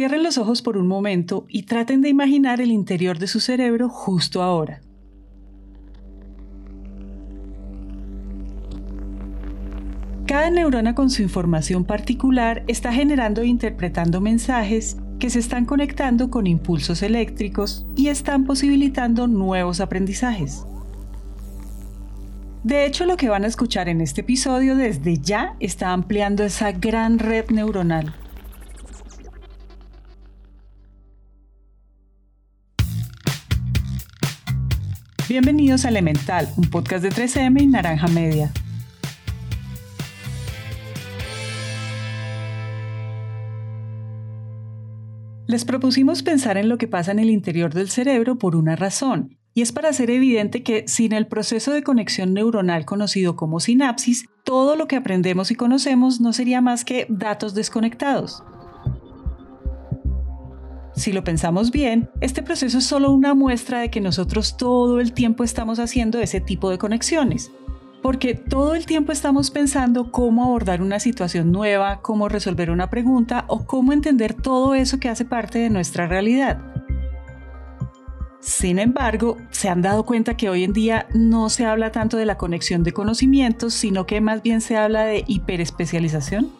Cierren los ojos por un momento y traten de imaginar el interior de su cerebro justo ahora. Cada neurona con su información particular está generando e interpretando mensajes que se están conectando con impulsos eléctricos y están posibilitando nuevos aprendizajes. De hecho, lo que van a escuchar en este episodio desde ya está ampliando esa gran red neuronal. Bienvenidos a Elemental, un podcast de 3M y Naranja Media. Les propusimos pensar en lo que pasa en el interior del cerebro por una razón, y es para hacer evidente que sin el proceso de conexión neuronal conocido como sinapsis, todo lo que aprendemos y conocemos no sería más que datos desconectados. Si lo pensamos bien, este proceso es solo una muestra de que nosotros todo el tiempo estamos haciendo ese tipo de conexiones, porque todo el tiempo estamos pensando cómo abordar una situación nueva, cómo resolver una pregunta o cómo entender todo eso que hace parte de nuestra realidad. Sin embargo, se han dado cuenta que hoy en día no se habla tanto de la conexión de conocimientos, sino que más bien se habla de hiperespecialización.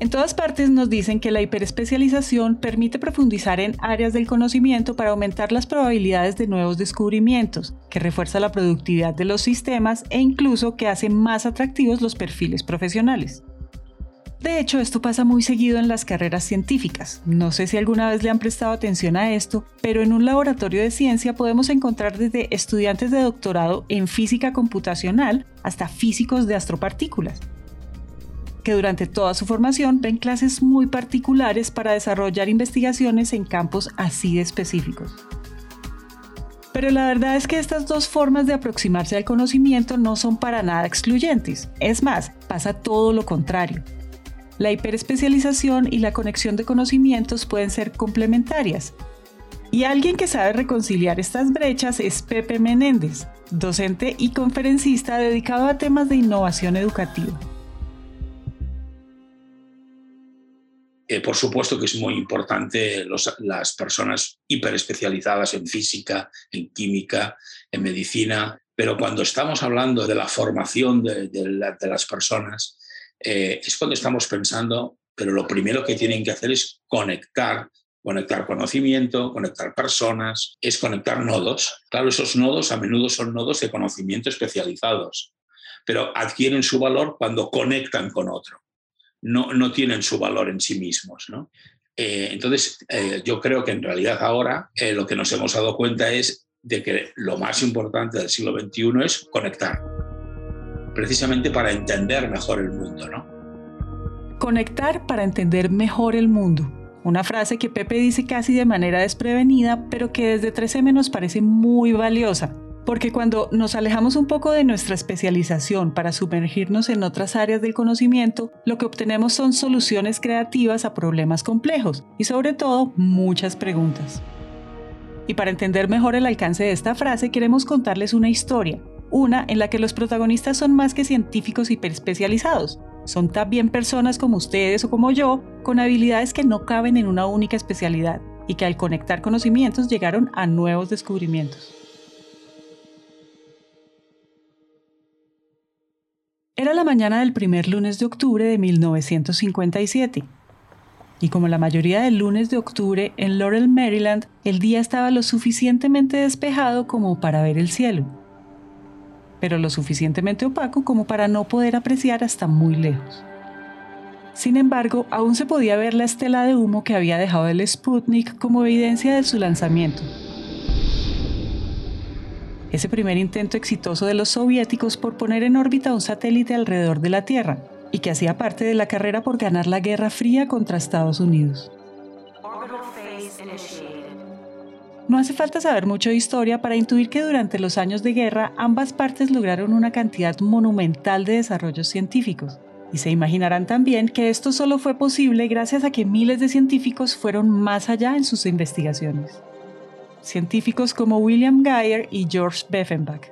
En todas partes nos dicen que la hiperespecialización permite profundizar en áreas del conocimiento para aumentar las probabilidades de nuevos descubrimientos, que refuerza la productividad de los sistemas e incluso que hace más atractivos los perfiles profesionales. De hecho, esto pasa muy seguido en las carreras científicas. No sé si alguna vez le han prestado atención a esto, pero en un laboratorio de ciencia podemos encontrar desde estudiantes de doctorado en física computacional hasta físicos de astropartículas que durante toda su formación ven clases muy particulares para desarrollar investigaciones en campos así de específicos. Pero la verdad es que estas dos formas de aproximarse al conocimiento no son para nada excluyentes. Es más, pasa todo lo contrario. La hiperespecialización y la conexión de conocimientos pueden ser complementarias. Y alguien que sabe reconciliar estas brechas es Pepe Menéndez, docente y conferencista dedicado a temas de innovación educativa. Eh, por supuesto que es muy importante las personas hiperespecializadas en física, en química, en medicina, pero cuando estamos hablando de la formación de, las personas, eh, es cuando estamos pensando, pero lo primero que tienen que hacer es conectar conectar conocimiento, conectar personas, es conectar nodos. Claro, esos nodos a menudo son nodos de conocimiento especializados, pero adquieren su valor cuando conectan con otro no, tienen su valor en sí mismos. ¿no? Eh, entonces, eh, yo creo que en realidad ahora eh, lo que nos hemos dado cuenta es de que lo más importante del siglo XXI es conectar, precisamente para entender mejor el mundo. ¿no? Conectar para entender mejor el mundo. Una frase que Pepe dice casi de manera desprevenida, pero que desde 13M nos parece muy valiosa porque cuando nos alejamos un poco de nuestra especialización para sumergirnos en otras áreas del conocimiento, lo que obtenemos son soluciones creativas a problemas complejos y sobre todo muchas preguntas. Y para entender mejor el alcance de esta frase queremos contarles una historia, una en la que los protagonistas son más que científicos hiperespecializados, son también personas como ustedes o como yo, con habilidades que no caben en una única especialidad y que al conectar conocimientos llegaron a nuevos descubrimientos. Era la mañana del primer lunes de octubre de 1957. Y como la mayoría del lunes de octubre en Laurel, Maryland, el día estaba lo suficientemente despejado como para ver el cielo, pero lo suficientemente opaco como para no poder apreciar hasta muy lejos. Sin embargo, aún se podía ver la estela de humo que había dejado el Sputnik como evidencia de su lanzamiento, ese primer intento exitoso de los soviéticos por poner en órbita un satélite alrededor de la Tierra, y que hacía parte de la carrera por ganar la Guerra Fría contra Estados Unidos. No hace falta saber mucho de historia para intuir que durante los años de guerra ambas partes lograron una cantidad monumental de desarrollos científicos. Y se imaginarán también que esto solo fue posible gracias a que miles de científicos fueron más allá en sus investigaciones científicos como William Geyer y George Beffenbach.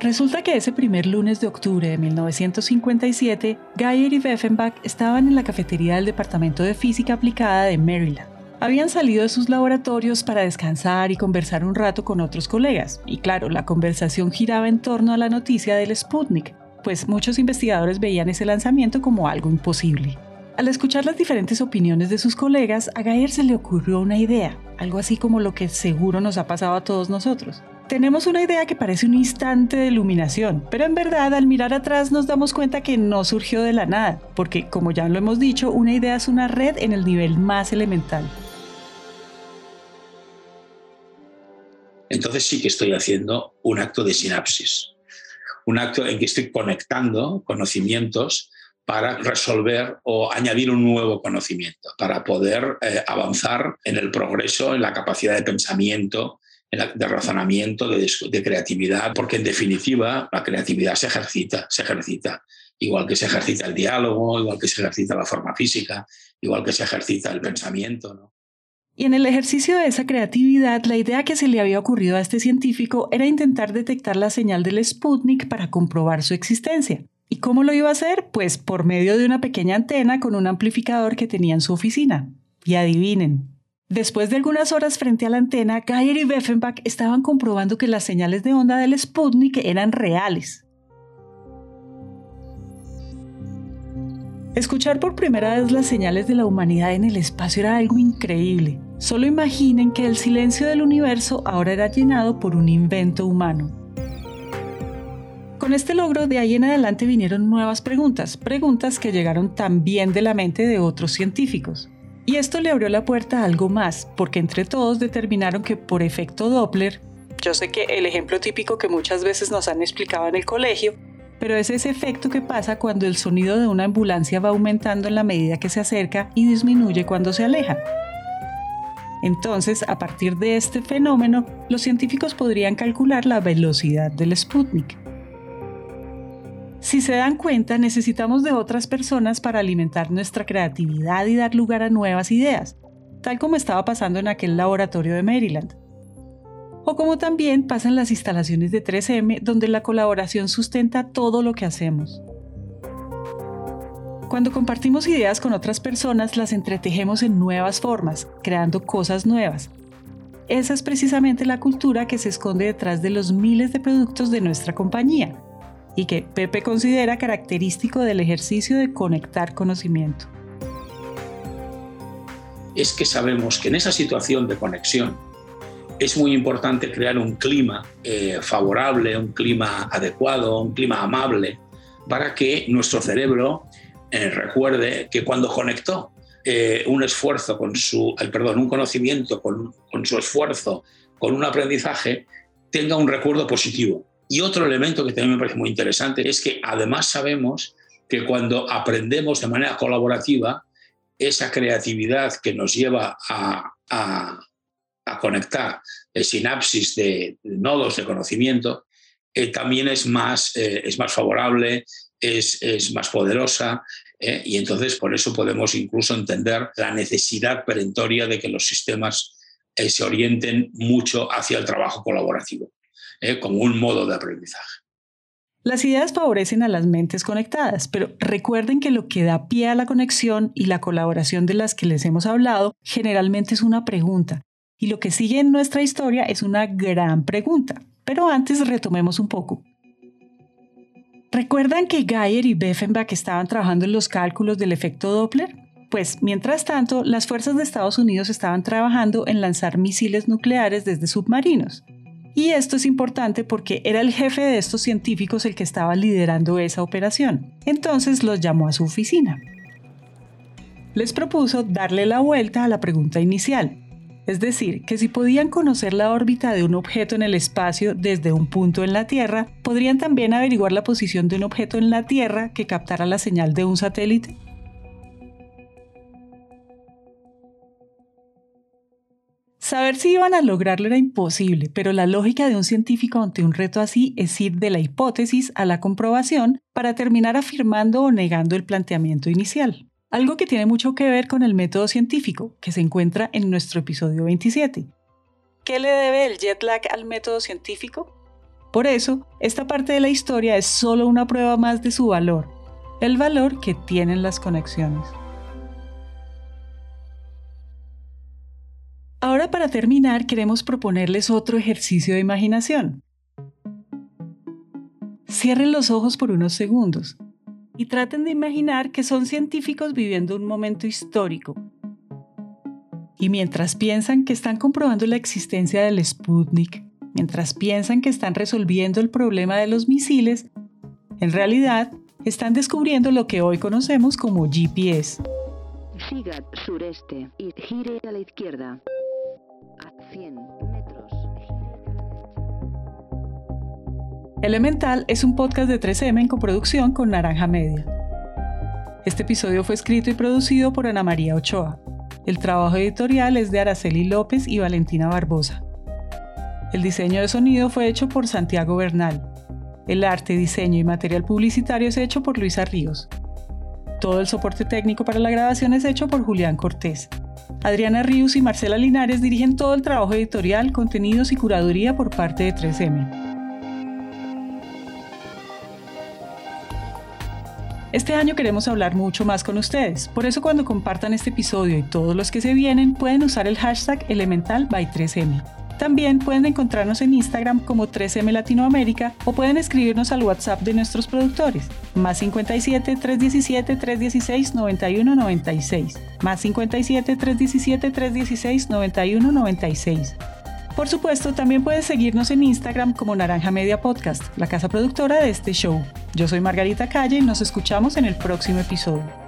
Resulta que ese primer lunes de octubre de 1957, Geyer y Weffenbach estaban en la cafetería del Departamento de Física Aplicada de Maryland. Habían salido de sus laboratorios para descansar y conversar un rato con otros colegas, y claro, la conversación giraba en torno a la noticia del Sputnik, pues muchos investigadores veían ese lanzamiento como algo imposible. Al escuchar las diferentes opiniones de sus colegas, a Geyer se le ocurrió una idea, algo así como lo que seguro nos ha pasado a todos nosotros. Tenemos una idea que parece un instante de iluminación, pero en verdad al mirar atrás nos damos cuenta que no surgió de la nada, porque como ya lo hemos dicho, una idea es una red en el nivel más elemental. Entonces sí que estoy haciendo un acto de sinapsis, un acto en que estoy conectando conocimientos para resolver o añadir un nuevo conocimiento, para poder eh, avanzar en el progreso, en la capacidad de pensamiento, de razonamiento, de, creatividad, porque en definitiva la creatividad se ejercita, se ejercita, igual que se ejercita el diálogo, igual que se ejercita la forma física, igual que se ejercita el pensamiento. Y en el ejercicio de esa creatividad, la idea que se le había ocurrido a este científico era intentar detectar la señal del Sputnik para comprobar su existencia. ¿Y cómo lo iba a hacer? Pues por medio de una pequeña antena con un amplificador que tenía en su oficina. Y adivinen, Después de algunas horas frente a la antena, Geyer y Weffenbach estaban comprobando que las señales de onda del Sputnik eran reales. Escuchar por primera vez las señales de la humanidad en el espacio era algo increíble. Solo imaginen que el silencio del universo ahora era llenado por un invento humano. Con este logro de ahí en adelante vinieron nuevas preguntas, preguntas que llegaron también de la mente de otros científicos. Y esto le abrió la puerta a algo más, porque entre todos determinaron que por efecto Doppler, yo sé que el ejemplo típico que muchas veces nos han explicado en el colegio, pero es ese efecto que pasa cuando el sonido de una ambulancia va aumentando en la medida que se acerca y disminuye cuando se aleja. Entonces, a partir de este fenómeno, los científicos podrían calcular la velocidad del Sputnik. Si se dan cuenta, necesitamos de otras personas para alimentar nuestra creatividad y dar lugar a nuevas ideas, tal como estaba pasando en aquel laboratorio de Maryland. O como también pasa en las instalaciones de 3M, donde la colaboración sustenta todo lo que hacemos. Cuando compartimos ideas con otras personas, las entretejemos en nuevas formas, creando cosas nuevas. Esa es precisamente la cultura que se esconde detrás de los miles de productos de nuestra compañía y que Pepe considera característico del ejercicio de conectar conocimiento. Es que sabemos que en esa situación de conexión es muy importante crear un clima eh, favorable, un clima adecuado, un clima amable, para que nuestro cerebro eh, recuerde que cuando conectó eh, un esfuerzo con su, perdón, un conocimiento con, con su esfuerzo, con un aprendizaje, tenga un recuerdo positivo y otro elemento que también me parece muy interesante es que además sabemos que cuando aprendemos de manera colaborativa, esa creatividad que nos lleva a, conectar sinapsis de, nodos de conocimiento, eh, también es más, eh, es más favorable, es, es más poderosa, eh, y entonces por eso podemos incluso entender la necesidad perentoria de que los sistemas se orienten mucho hacia el trabajo colaborativo. ¿Eh? como un modo de aprendizaje. Las ideas favorecen a las mentes conectadas, pero recuerden que lo que da pie a la conexión y la colaboración de las que les hemos hablado generalmente es una pregunta, y lo que sigue en nuestra historia es una gran pregunta. Pero antes retomemos un poco. ¿Recuerdan que Geyer y Beffenbach estaban trabajando en los cálculos del efecto Doppler? Pues mientras tanto, las fuerzas de Estados Unidos estaban trabajando en lanzar misiles nucleares desde submarinos. Y esto es importante porque era el jefe de estos científicos el que estaba liderando esa operación. Entonces los llamó a su oficina. Les propuso darle la vuelta a la pregunta inicial, es decir, que si podían conocer la órbita de un objeto en el espacio desde un punto en la Tierra, podrían también averiguar la posición de un objeto en la Tierra que captara la señal de un satélite. Saber si iban a lograrlo era imposible, pero la lógica de un científico ante un reto así es ir de la hipótesis a la comprobación para terminar afirmando o negando el planteamiento inicial. Algo que tiene mucho que ver con el método científico, que se encuentra en nuestro episodio 27. ¿Qué le debe el jet lag al método científico? Por eso, esta parte de la historia es solo una prueba más de su valor, el valor que tienen las conexiones. Ahora para terminar queremos proponerles otro ejercicio de imaginación. Cierren los ojos por unos segundos y traten de imaginar que son científicos viviendo un momento histórico. Y mientras piensan que están comprobando la existencia del Sputnik, mientras piensan que están resolviendo el problema de los misiles, en realidad están descubriendo lo que hoy conocemos como GPS. Siga sureste y gire a la izquierda. A 100 metros. Elemental es un podcast de 3M en coproducción con Naranja Media. Este episodio fue escrito y producido por Ana María Ochoa. El trabajo editorial es de Araceli López y Valentina Barbosa. El diseño de sonido fue hecho por Santiago Bernal. El arte, diseño y material publicitario es hecho por Luisa Ríos. Todo el soporte técnico para la grabación es hecho por Julián Cortés. Adriana Ríos y Marcela Linares dirigen todo el trabajo editorial, contenidos y curaduría por parte de 3M. Este año queremos hablar mucho más con ustedes, por eso cuando compartan este episodio y todos los que se vienen pueden usar el hashtag elemental by 3M. También pueden encontrarnos en Instagram como 3M Latinoamérica o pueden escribirnos al WhatsApp de nuestros productores, más 57 317 316 9196, más 57 317 316 9196. Por supuesto, también puedes seguirnos en Instagram como Naranja Media Podcast, la casa productora de este show. Yo soy Margarita Calle y nos escuchamos en el próximo episodio.